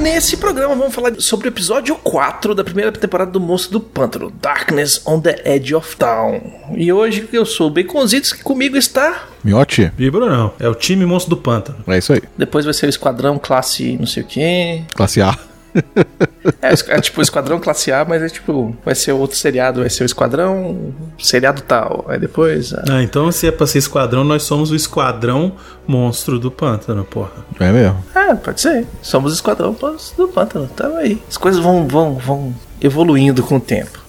Nesse programa vamos falar sobre o episódio 4 da primeira temporada do Monstro do Pântano, Darkness on the Edge of Town. E hoje eu sou o Baconzitos, que comigo está... Miotti? Vibro não, é o time Monstro do Pântano. É isso aí. Depois vai ser o Esquadrão Classe não sei o quê. Classe A. É, é tipo o Esquadrão Classe A, mas é tipo, vai ser outro seriado, vai ser o Esquadrão seriado tal. Aí depois... ah, Ah, então se é pra ser esquadrão, nós somos o esquadrão monstro do pântano, porra. É mesmo. É, pode ser. Somos o Esquadrão do Pântano, tamo aí. As coisas vão, vão, vão evoluindo com o tempo.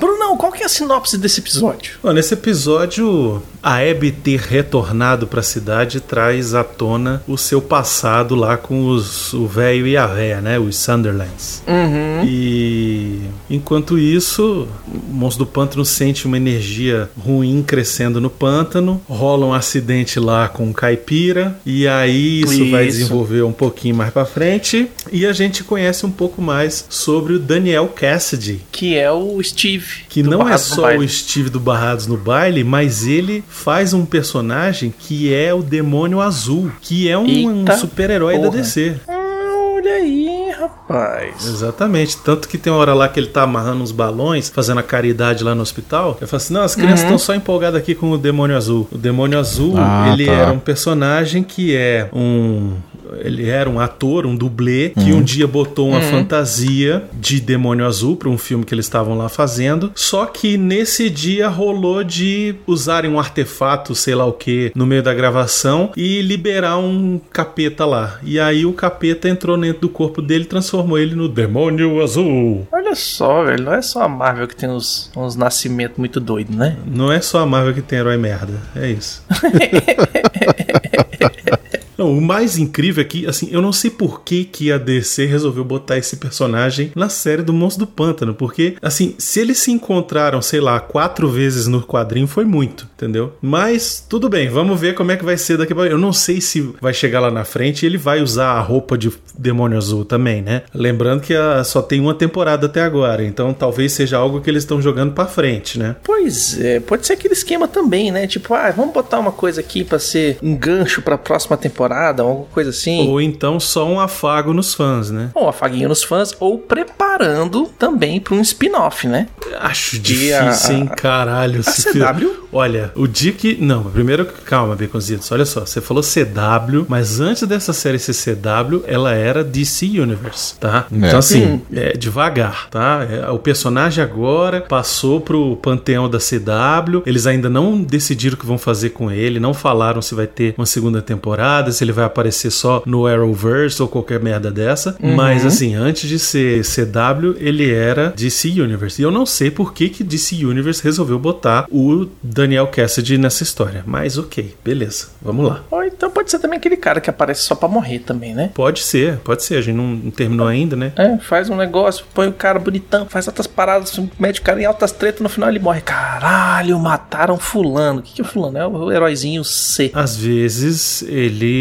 Brunão, qual que é a sinopse desse episódio? Bom, nesse episódio, a Abby ter retornado pra cidade traz à tona o seu passado lá com os, o velho e a véia, né? Os Sunderlands. Uhum. E enquanto isso, o monstro do pântano sente uma energia ruim crescendo no pântano, rola um acidente lá com o caipira, e aí isso, vai Isso. desenvolver um pouquinho mais pra frente, e a gente conhece um pouco mais sobre o Daniel Cassidy. Que é o Steve. Que do não é Barrados no só o Steve do Barrados no baile, mas ele faz um personagem que é o Demônio Azul, que é um, um super-herói da. DC. Ah, olha aí, rapaz. Exatamente. Tanto que tem uma hora lá que ele tá amarrando uns balões, fazendo a caridade lá no hospital. Eu falo assim: não, as crianças estão só empolgadas aqui com o Demônio Azul. O Demônio Azul, Ah, ele tá. era um personagem que é um. Ele era um ator, um dublê, que um dia botou uma fantasia de Demônio Azul para um filme que eles estavam lá fazendo. Só que nesse dia rolou de usarem um artefato, sei lá o que, no meio da gravação e liberar um capeta lá. E aí o capeta entrou dentro do corpo dele e transformou ele no Demônio Azul. Olha só, velho. Não é só a Marvel que tem uns, uns nascimentos muito doidos, né? Não é só a Marvel que tem herói merda, é isso. Não, o mais incrível é que, assim, eu não sei por que, que a DC resolveu botar esse personagem na série do Monstro do Pântano, porque, assim, se eles se encontraram, sei lá, quatro vezes no quadrinho, foi muito, entendeu? Mas, tudo bem, vamos ver como é que vai ser daqui pra Eu não sei se vai chegar lá na frente ele vai usar a roupa de Demônio Azul também, né? Lembrando que a- só tem uma temporada até agora, então talvez seja algo que eles estão jogando pra frente, né? Pois é, pode ser aquele esquema também, né? Tipo, ah, vamos botar uma coisa aqui pra ser um gancho pra próxima temporada, alguma coisa assim. Ou então só um afago nos fãs, né? Ou afaguinho nos fãs, ou preparando também pra um spin-off, né? Acho E difícil, a- hein? Caralho. a CW? filme- Olha, o dia que. Não, primeiro, calma, Baconzitos. Olha só, você falou CW, mas antes dessa série ser CW, ela era DC Universe, tá? Então, assim, é devagar, tá? É, o personagem agora passou pro panteão da CW. Eles ainda não decidiram o que vão fazer com ele, não falaram se vai ter uma segunda temporada, se ele vai aparecer só no Arrowverse ou qualquer merda dessa. Mas, assim, antes de ser CW, ele era DC Universe. E eu não sei por que, que DC Universe resolveu botar o Daniel Cassidy nessa história. Mas ok, beleza, vamos lá. Ou então pode ser também aquele cara que aparece só pra morrer também, né? Pode ser, pode ser. A gente não, terminou ainda, né? É, faz um negócio, põe o cara bonitão, faz outras paradas, mete o cara em altas tretas, no final ele morre. Caralho, mataram fulano. O que, que é fulano? É o heróizinho C. Às vezes ele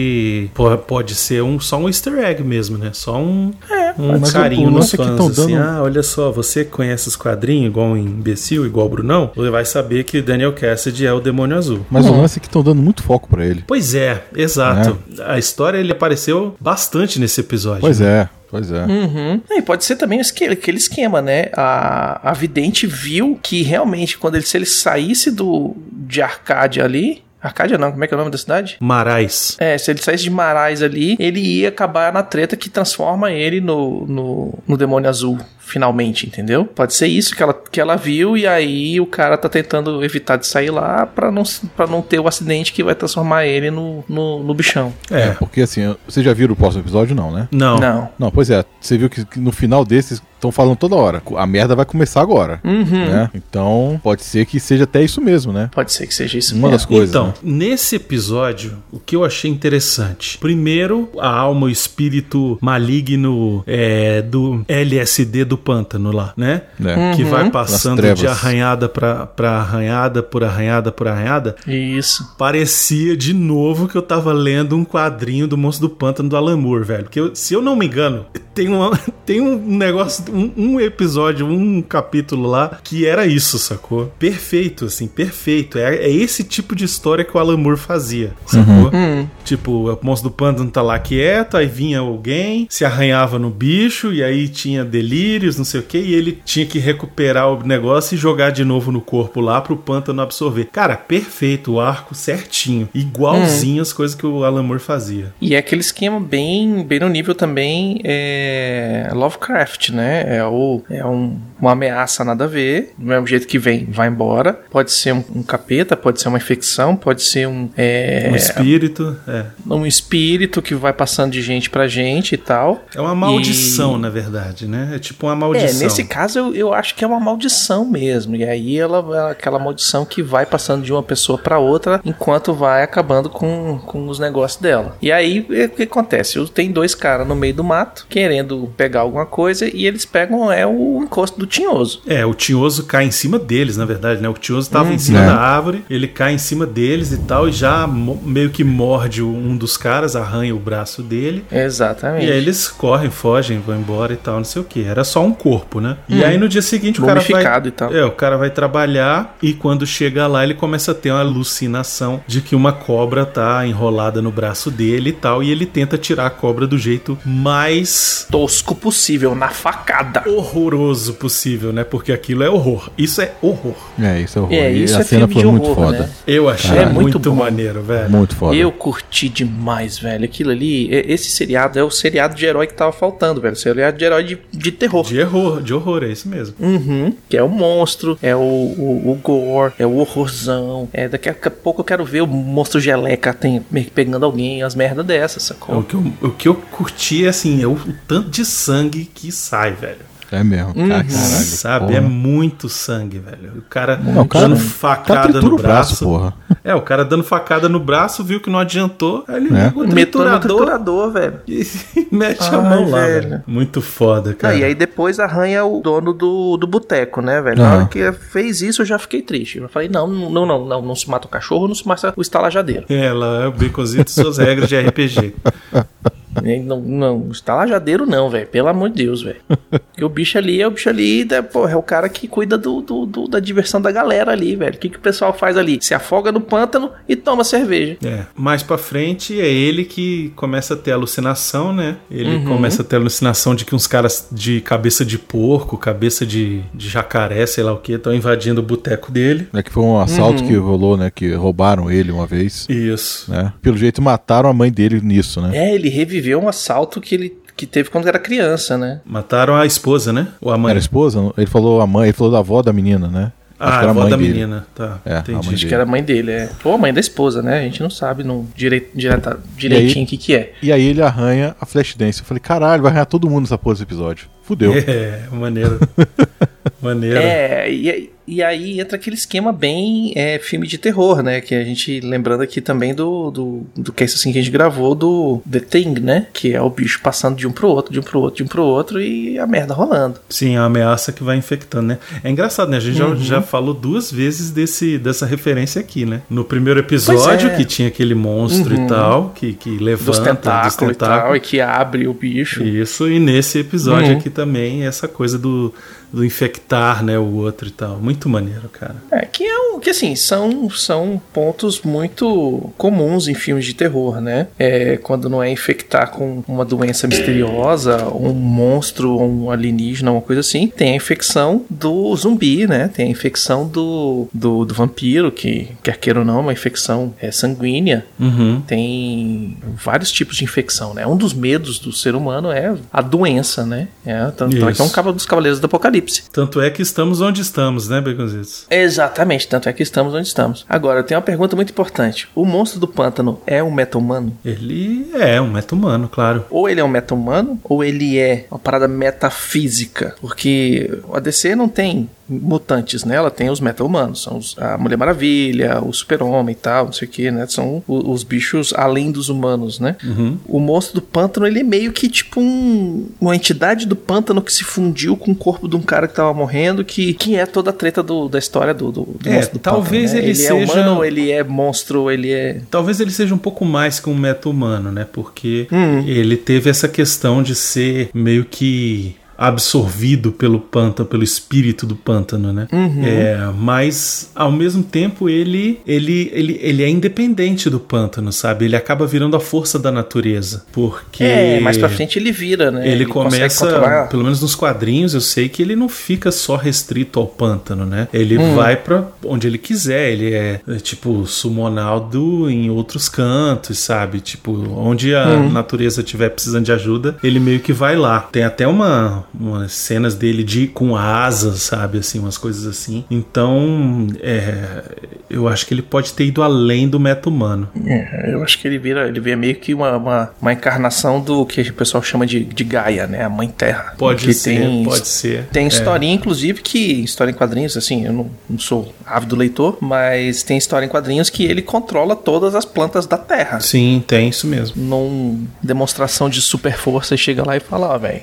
po- pode ser um, só um easter egg mesmo, né? Só um, um Mas o- carinho nos lance é que fãs. assim, dando- ah, olha só, você conhece os quadrinhos igual um imbecil, igual o Brunão, você vai saber que Daniel Cassidy é o Demônio Azul. Mas o lance é que estão dando muito foco pra ele. Pois é, exato. A história ele apareceu bastante nesse episódio. Pois né? é, pois é. Uhum. E pode ser também aquele esquema, né? A, a vidente viu que realmente, quando ele, se ele saísse do, de Arcádia ali. Arcádia não, como é que é o nome da cidade? Marais. É, se ele saísse de Marais ali, ele ia acabar na treta que transforma ele no, no, no demônio azul, finalmente, entendeu? Pode ser isso que ela, que ela viu, e aí o cara tá tentando evitar de sair lá pra não, pra não ter o acidente que vai transformar ele no, no, no bichão. É, É. porque assim, vocês já viram o próximo episódio, não, né? Não. Não. Não, pois é. Você viu que, que no final desses estão falando toda hora. A merda vai começar agora. Uhum. Né? Então, pode ser que seja até isso mesmo, né? Pode ser que seja isso Uma mesmo. das coisas. Então, né? nesse episódio, o que eu achei interessante. Primeiro, a alma, o espírito maligno é, do LSD do pântano lá, né? É. Que vai Nas passando de arranhada pra, pra arranhada, por arranhada, por arranhada. Isso. Parecia de novo que eu tava lendo um quadrinho do Monstro do Pântano do Alan Moore, velho. Que eu- se eu não me engano, tem, uma, tem um negócio, um, um episódio, um capítulo lá que era isso, sacou? Perfeito, assim, perfeito. É, é esse tipo de história que o Alan Moore fazia, sacou? Hum. Tipo, o monstro do pântano tá lá quieto, aí vinha alguém, se arranhava no bicho, e aí tinha delírios, não sei o que, e ele tinha que recuperar o negócio e jogar de novo no corpo lá pro pântano absorver. Cara, perfeito, o arco certinho. Igualzinho as coisas que o Alan Moore fazia. E é aquele esquema bem, bem no nível também é Lovecraft, né? É, o, é um- uma ameaça nada a ver, do mesmo jeito que vem, vai embora. Pode ser um, um capeta, pode ser uma infecção, pode ser um, é, Um espírito, é. um espírito que vai passando de gente pra gente e tal. É uma maldição, E- na verdade, né? É tipo uma É, maldição. nesse caso eu, eu acho que é uma maldição mesmo. E aí ela é aquela maldição que vai passando de uma pessoa pra outra enquanto vai acabando com, com os negócios dela. E aí é, o que acontece? Tem dois caras no meio do mato querendo pegar alguma coisa e eles pegam é o encosto do tinhoso. É, o tinhoso cai em cima deles, na verdade, né? O tinhoso tava em cima É. da árvore, ele cai em cima deles e tal, e já meio que morde um dos caras, arranha o braço dele. Exatamente. E aí eles correm, fogem, vão embora e tal, não sei o que. Era só um corpo, né? E aí no dia seguinte o cara vai. E tal. É, o cara vai trabalhar e quando chega lá ele começa a ter uma alucinação de que uma cobra tá enrolada no braço dele e tal. E ele tenta tirar a cobra do jeito mais Tosco possível, na facada. Horroroso possível, né? Porque aquilo é horror. Isso é horror. É, isso é horror. É, E isso a é cena filme foi de muito horror, foda. né? Eu achei É muito, maneiro, velho. Muito foda. Eu curti demais, velho. Aquilo ali, e- esse seriado é o seriado de herói que tava faltando, velho. Seriado de herói de, de terror. De horror, de horror, é isso mesmo. Uhum, que é o monstro, é o, o, o gore, é o horrorzão. É, daqui a pouco eu quero ver o monstro geleca tem, pegando alguém, as merdas dessas, O sacou? que, eu, o que eu curti é assim, é o, o tanto de sangue que sai, velho. É mesmo. Uhum. Cara, caralho. Sabe? porra. É muito sangue, velho. O cara Não, o cara dando tá facada no braço, braço. porra. É, o cara dando facada no braço, viu que não adiantou. Aí ele É. liga o triturador triturador, velho. e mete a Ai, mão lá, velho. velho. Muito foda, Ah, cara. e aí depois arranha o dono do, do boteco, né, velho? Na Aham. hora que fez isso, eu já fiquei triste. Eu falei, não, não, não, não, não se mata o cachorro, não se mata o estalajadeiro. É, lá é o Baconzito e suas regras de RPG. E Não, não, estalajadeiro não, velho. Pelo amor de Deus, velho. Porque o bicho ali é o bicho ali, da, porra, é o cara que cuida do, do- do- da diversão da galera ali, velho. O que, que o pessoal faz ali? Se afoga no pântano e toma cerveja. É, mais pra frente é ele que começa a ter alucinação, né? Ele Uhum. começa a ter alucinação de que uns caras de cabeça de porco, cabeça de, de jacaré, sei lá o que, estão invadindo o boteco dele. É que foi um assalto Uhum. que rolou, né? Que roubaram ele uma vez. Isso. Né? Pelo jeito mataram a mãe dele nisso, né? É, ele reviveu um assalto que ele que teve quando era criança, né? Mataram a esposa, né? Ou a mãe? Era a esposa? Ele falou a mãe, ele falou da avó da menina, né? Acho Ah, que era a avó mãe da dele. menina. Tá, É, a entendi. mãe Acho dele. que era a mãe dele, é. Ou a mãe da esposa, né? A gente não sabe não, direit, direta, direitinho o que, que é. E aí ele arranha a Flashdance. Eu falei, caralho, vai arranhar todo mundo nessa porra desse episódio. Fudeu. É, maneiro. maneiro. É, e, e aí entra aquele esquema bem é, filme de terror, né? Que a gente, lembrando aqui também do, do, do que é isso assim que a gente gravou do The Thing, né? Que é o bicho passando de um pro outro, de um pro outro, de um pro outro e a merda rolando. Sim, uma ameaça que vai infectando, né? É engraçado, né? A gente Uhum. já, já falou duas vezes desse, dessa referência aqui, né? No primeiro episódio, é. que tinha aquele monstro Uhum. e tal, que, que levanta Dos tentáculos e tal, e que abre o bicho. Isso, e nesse episódio Uhum. aqui também, essa coisa do, do infectar, né, o outro e tal. Muito maneiro, cara. É, que é um. Que assim, são, são pontos muito comuns em filmes de terror, né? É, quando não é infectar com uma doença misteriosa, um monstro, um alienígena, uma coisa assim, tem a infecção do zumbi, né? Tem a infecção do, do, do vampiro, que quer queira ou não, é uma infecção é, sanguínea. Uhum. Tem vários tipos de infecção, né? Um dos medos do ser humano é a doença, né? É, tanto é que é um Isso. dos cavaleiros do apocalipse. Tanto é que estamos onde estamos, né, Baconzitos? Exatamente, tanto é que estamos onde estamos. Agora, eu tenho uma pergunta muito importante. O monstro do pântano é um meta-humano? Ele é um meta-humano, claro. Ou ele é um meta-humano, ou ele é uma parada metafísica? Porque o ADC não tem mutantes, né? Ela tem os meta-humanos, são os, a Mulher Maravilha, o Super-Homem e tal, não sei o que, né? São os, os, bichos além dos humanos, né? Uhum. O monstro do pântano, ele é meio que tipo um, uma entidade do pântano que se fundiu com o corpo de um cara que tava morrendo, que, que é toda a treta do, da história do, do, do é, monstro do talvez pântano, ele, né? ele seja... é humano, ele é monstro, ele é... Talvez ele seja um pouco mais que um meta-humano, né? Porque Hum. ele teve essa questão de ser meio que absorvido pelo pântano, pelo espírito do pântano, né? Uhum. É, mas ao mesmo tempo ele, ele, ele, ele é independente do pântano, sabe? Ele acaba virando a força da natureza, porque É, mais pra frente ele vira, né? ele, consegue começa, pelo menos nos quadrinhos, eu sei que ele não fica só restrito ao pântano, né? Ele Hum. vai pra onde ele quiser. Ele é, é, tipo sumonaldo em outros cantos, sabe? Tipo, onde a Hum. natureza estiver precisando de ajuda, ele meio que vai lá. Tem até uma, umas cenas dele de com asas, sabe? Assim, umas coisas assim. Então, é, eu acho que ele pode ter ido além do meta humano. É, eu acho que ele vira, ele vira meio que uma, uma, uma encarnação do que o pessoal chama de, de Gaia, né? A mãe terra. Pode ser, tem, pode ser. Tem É. historinha, inclusive, que. História em quadrinhos, assim, eu não, não sou ávido leitor, mas tem história em quadrinhos que ele controla todas as plantas da terra. Sim, tem isso mesmo. Num demonstração de super força, chega lá e fala, ó, velho.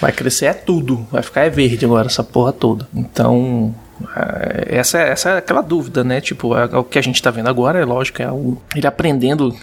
Vai crescer é tudo, vai ficar é verde agora essa porra toda. Então, é, essa, é- essa é aquela dúvida, né? Tipo, é, o que a gente tá vendo agora, é lógico, é o, ele aprendendo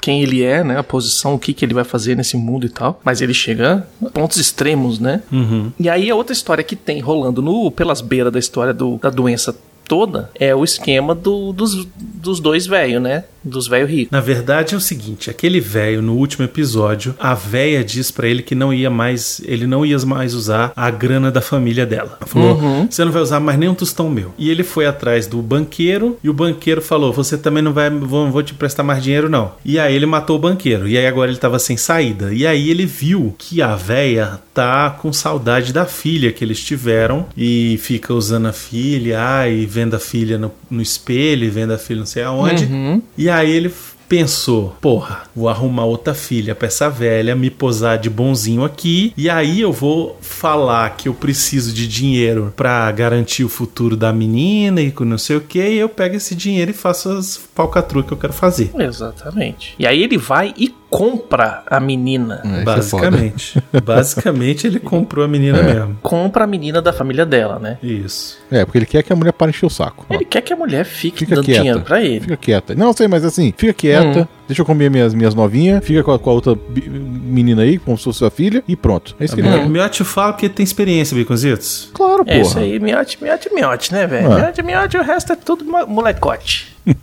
quem ele é, né? A posição, o que, que ele vai fazer nesse mundo e tal. Mas ele chega a pontos extremos, né? Uhum. E aí a outra história que tem rolando no, pelas beiras da história do, da doença toda é o esquema do, dos, dos dois velhos, né? Dos velhos ricos. Na verdade é o seguinte, aquele velho no último episódio, a véia diz pra ele que não ia mais, ele não ia mais usar a grana da família dela. Ela Falou: Uhum. "Você não vai usar mais nem um tostão meu". E ele foi atrás do banqueiro e o banqueiro falou: "Você também não vai, vou, vou te prestar mais dinheiro não". E aí ele matou o banqueiro. E aí agora ele tava sem saída. E aí ele viu que a véia tá com saudade da filha que eles tiveram e fica usando a filha, e vendo a filha no, no espelho, e vendo a filha não sei aonde. Uhum. E aí ele pensou, porra, vou arrumar outra filha pra essa velha, me posar de bonzinho aqui, e aí eu vou falar que eu preciso de dinheiro pra garantir o futuro da menina e não sei o que, e eu pego esse dinheiro e faço as falcatruas que eu quero fazer. Exatamente. E aí ele vai e compra a menina. É, é. Basicamente. Basicamente ele comprou a menina mesmo. Compra a menina da família dela, né? Isso. É, porque ele quer que a mulher pare encher o saco. Ó, Ele quer que a mulher fique Fica dando quieta. dinheiro pra ele. Fica quieta. Não, sei, mas assim, fica quieta. Deixa eu comer minhas, minhas novinhas. Fica com a, com a outra menina aí, como se fosse sua filha. E pronto. É isso que ele O quer. Miotti fala que tem experiência, Baconzitos. Claro, É isso aí, miote, miote, miote, né, velho? É. Miote, miote, o resto é tudo mo- molecote.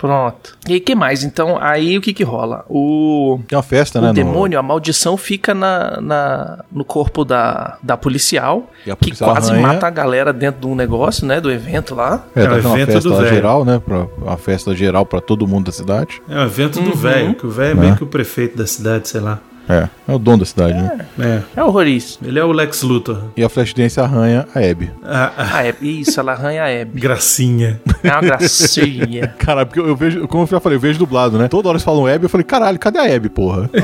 Pronto. E aí, que mais? Então, aí o que que rola? O, Tem uma festa, né? o no- demônio, a maldição fica na, na- no corpo da, da policial, E a que policial quase arranha. mata a galera dentro de um negócio, né, do evento lá. É, É tá o tendo uma evento festa do geral, né? Pra, uma festa geral pra todo mundo da cidade. É o evento do Uhum. velho, que o velho é meio que o prefeito da cidade, sei lá. É, é o dono da cidade, né? É. É horroríssimo. Ele é o Lex Luthor. E a Flashdance arranha a Abby. A, a Ah, é, isso, ela arranha a Abby. gracinha. É uma gracinha. Caralho, porque eu, eu vejo, como eu já falei, eu vejo dublado, né? Toda hora eles falam Abby, eu falei, caralho, cadê a Abby, porra?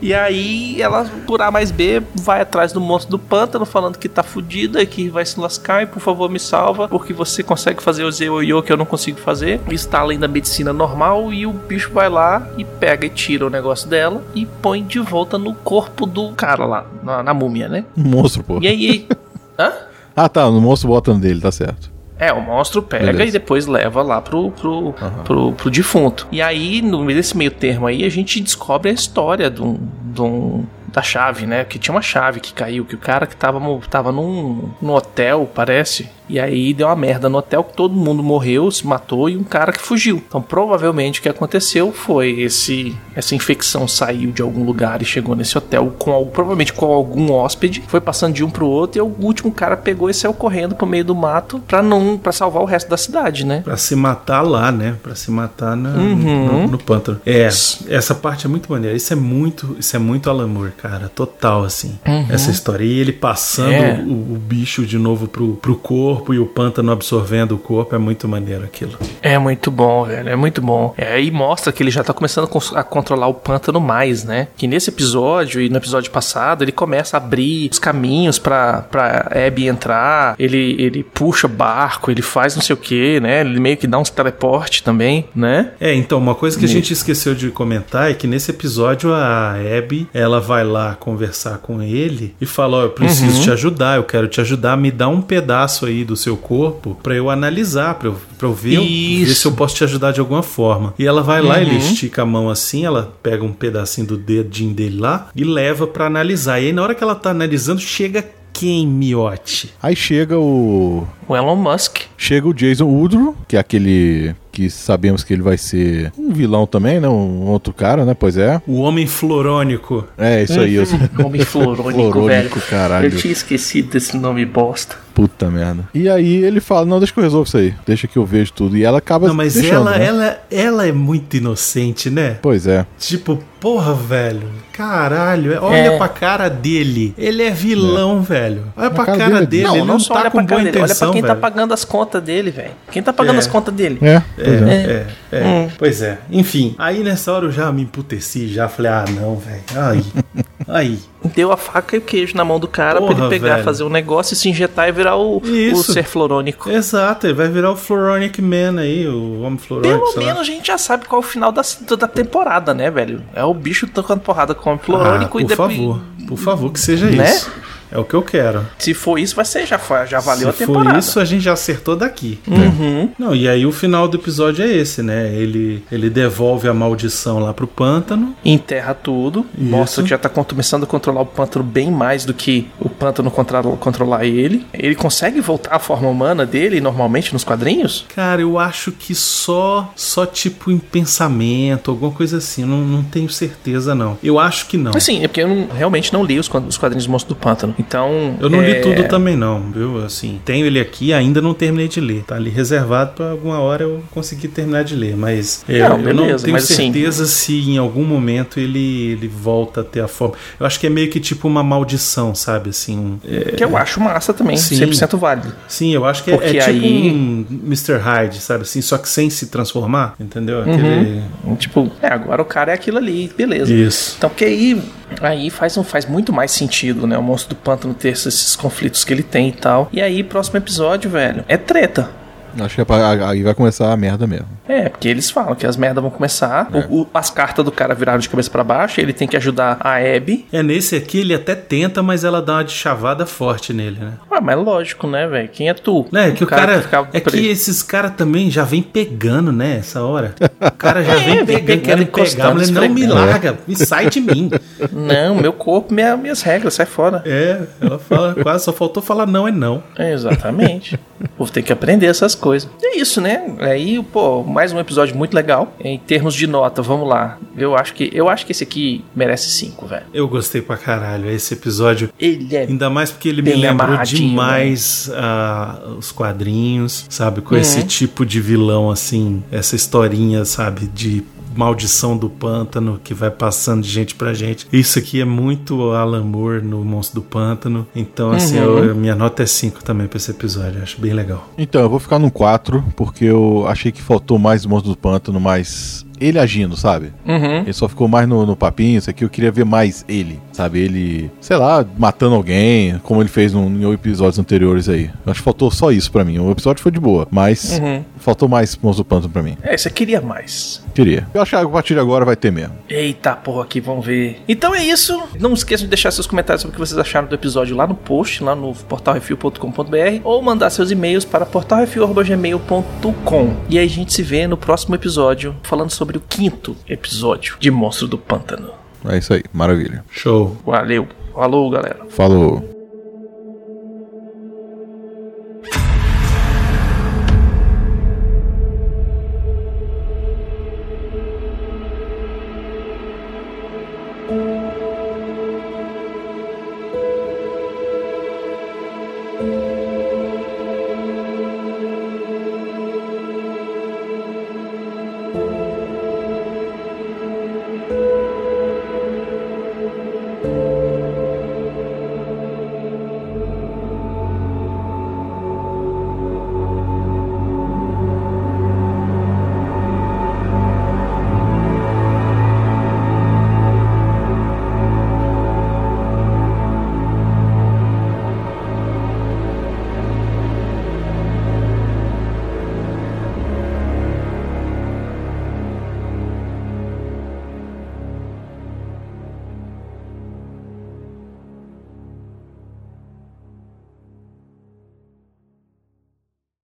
E aí ela, por A mais B, vai atrás do monstro do pântano, falando que tá fudida e que vai se lascar e por favor me salva, porque você consegue fazer o Zeoyo que eu não consigo fazer. Isso tá além da medicina normal e o bicho vai lá e pega e tira o negócio dela e põe de volta no corpo do cara lá, na, na múmia, né? Monstro, porra. E aí. Hã? Ah, tá, no monstro botando dele, tá certo. É, o monstro pega Beleza. e depois leva lá pro, pro, pro, pro defunto. E aí, no meio desse meio termo aí, a gente descobre a história de um, de um- da chave, né? Que tinha uma chave que caiu, que o cara que tava, tava num, num hotel, parece. E aí deu uma merda no hotel que todo mundo morreu, se matou e um cara que fugiu. Então, provavelmente o que aconteceu foi esse essa infecção saiu de algum lugar e chegou nesse hotel com provavelmente com algum hóspede, foi passando de um pro outro e o último cara pegou e saiu correndo pro meio do mato pra não para salvar o resto da cidade, né? Pra se matar lá, né? Pra se matar na- Uhum. no, no pântano. É, essa parte é muito maneira. Isso é muito, isso é muito Alan Moore. Cara, total, assim, uhum. essa história. E ele passando é. o, o, bicho de novo pro, pro corpo e o pântano absorvendo o corpo, é muito maneiro aquilo. É muito bom, velho, é muito bom. É, e mostra que ele já tá começando a controlar o pântano mais, né? Que nesse episódio e no episódio passado, ele começa a abrir os caminhos pra, pra Abby entrar, ele, ele puxa barco, ele faz não sei o que, né? Ele meio que dá uns teleporte também, né? É, então, uma coisa que a gente esqueceu de comentar é que nesse episódio a Abby, ela vai lá conversar com ele e fala: Ó, oh, eu preciso uhum. te ajudar, eu quero te ajudar, me dá um pedaço aí do seu corpo para eu analisar, pra eu, pra eu ver, ver, se eu posso te ajudar de alguma forma. E ela vai lá, uhum. ele estica a mão assim, ela pega um pedacinho do dedinho dele lá e leva para analisar. E aí, na hora que ela tá analisando, chega quem, Miote? Aí chega o. O Elon Musk. Chega o Jason Woodrow, que é aquele que sabemos que ele vai ser um vilão também, né? Um outro cara, né? Pois é. O Homem Florônico. É, isso aí. Eu... Homem Florônico, Florônico, velho. caralho. Eu tinha esquecido desse nome bosta. Puta merda. E aí ele fala, não, deixa que eu resolvo isso aí. Deixa que eu vejo tudo. E ela acaba Não, mas deixando, ela, né? ela, ela é muito inocente, né? Pois é. Tipo, porra, velho. Caralho, é, olha é. pra cara dele. Ele é vilão, é. velho. Olha pra cara, cara dele. Não, ele não, não tá com boa intenção, Olha pra quem tá velho. tá pagando as contas dele, velho. Quem tá pagando é. as contas dele? É. É, é, é. Hum. Pois é. Enfim, aí nessa hora eu já me emputeci, já falei, ah, não, velho. Aí. aí. Deu a faca e o queijo na mão do cara Porra, pra ele pegar, velho. fazer um negócio e se injetar e virar o, o ser florônico. Exato, ele vai virar o Floronic Man aí, o homem florônico. Pelo menos lá. a gente já sabe qual é o final da, da temporada, né, velho? É o bicho tocando porrada com o homem florônico ah, e depois. Por favor, por favor, que seja né? isso. É o que eu quero. Se for isso, vai ser, já, já valeu Se a temporada. Se for isso, a gente já acertou daqui. Uhum. Não, e aí o final do episódio é esse, né? Ele, ele devolve a maldição lá pro pântano. Enterra tudo. Isso. Mostra que já tá começando a controlar o pântano bem mais do que o pântano controla, controlar ele. Ele consegue voltar à forma humana dele normalmente nos quadrinhos? Cara, eu acho que só, só tipo em pensamento, alguma coisa assim. Não, não tenho certeza, não. Eu acho que não. Assim, é porque eu não, realmente não li os, os quadrinhos do Monstro do Pântano. Então. Eu não é... li tudo também, não, viu? Assim, tenho ele aqui, ainda não terminei de ler. Tá ali reservado para alguma hora eu conseguir terminar de ler. Mas não, eu, beleza, eu não tenho assim, certeza assim... se em algum momento ele, ele volta a ter a forma. Eu acho que é meio que tipo uma maldição, sabe? Assim, um, é... Que eu acho massa também, Sim. 100% válido. Sim, eu acho que é, é tipo aí... um Mr. Hyde, sabe? Assim, só que sem se transformar, entendeu? Aquele... Uhum. Tipo, é, agora o cara é aquilo ali, beleza. Isso. Então, porque aí Aí faz, faz muito mais sentido, né? O monstro do pântano ter esses conflitos que ele tem e tal. E aí, próximo episódio, velho, é treta. Acho que é aí vai começar a merda mesmo. É, porque eles falam que as merdas vão começar. É. O, o, as cartas do cara viraram de cabeça para baixo. Ele tem que ajudar a Abby. É, nesse aqui ele até tenta, mas ela dá uma de chavada forte nele, né? Ué, mas lógico, né, velho? Quem é tu? É, que o, cara. cara é que esses caras também já vem pegando, né, essa hora. O cara já é, vem pegando, querem pegar, mas não me larga, me sai de mim. Não, meu corpo, minha, minhas regras, sai fora. É, ela fala, quase só faltou falar não é não. É, exatamente. Vou ter que aprender essas coisas. É isso, né? Aí, pô, mais um episódio muito legal. Em termos de nota, vamos lá. Eu acho que eu acho que esse aqui merece 5, velho. Eu gostei pra caralho. Esse episódio. Ele é Ainda mais porque ele me lembrou demais uh, os quadrinhos, sabe? Com uhum. esse tipo de vilão, assim, essa historinha, sabe? De maldição do pântano que vai passando de gente pra gente. Isso aqui é muito Alan Moore no Monstro do Pântano. Então, assim, uhum. eu, minha nota é 5 também pra esse episódio. Eu acho bem legal. Então, eu vou ficar no 4, porque eu achei que faltou mais Monstro do Pântano, mais ele agindo, sabe? Uhum. Ele só ficou mais no, no, papinho, isso aqui eu queria ver mais ele, sabe? Ele, sei lá, matando alguém, como ele fez no, em episódios anteriores aí. Acho que faltou só isso para mim. O episódio foi de boa, mas uhum. Faltou mais Monstro do Pântano pra mim. É, você queria mais. Queria. Eu acho que a partir de agora vai ter mesmo. Eita porra, aqui, vamos ver. Então é isso. Não esqueçam de deixar seus comentários sobre o que vocês acharam do episódio lá no post, lá no portalrefil.com.br ou mandar seus e-mails para portalrefil.gmail.com. E aí a gente se vê no próximo episódio falando sobre sobre o quinto episódio de Monstro do Pântano. É isso aí, maravilha. Show. Valeu. Falou, galera. Falou.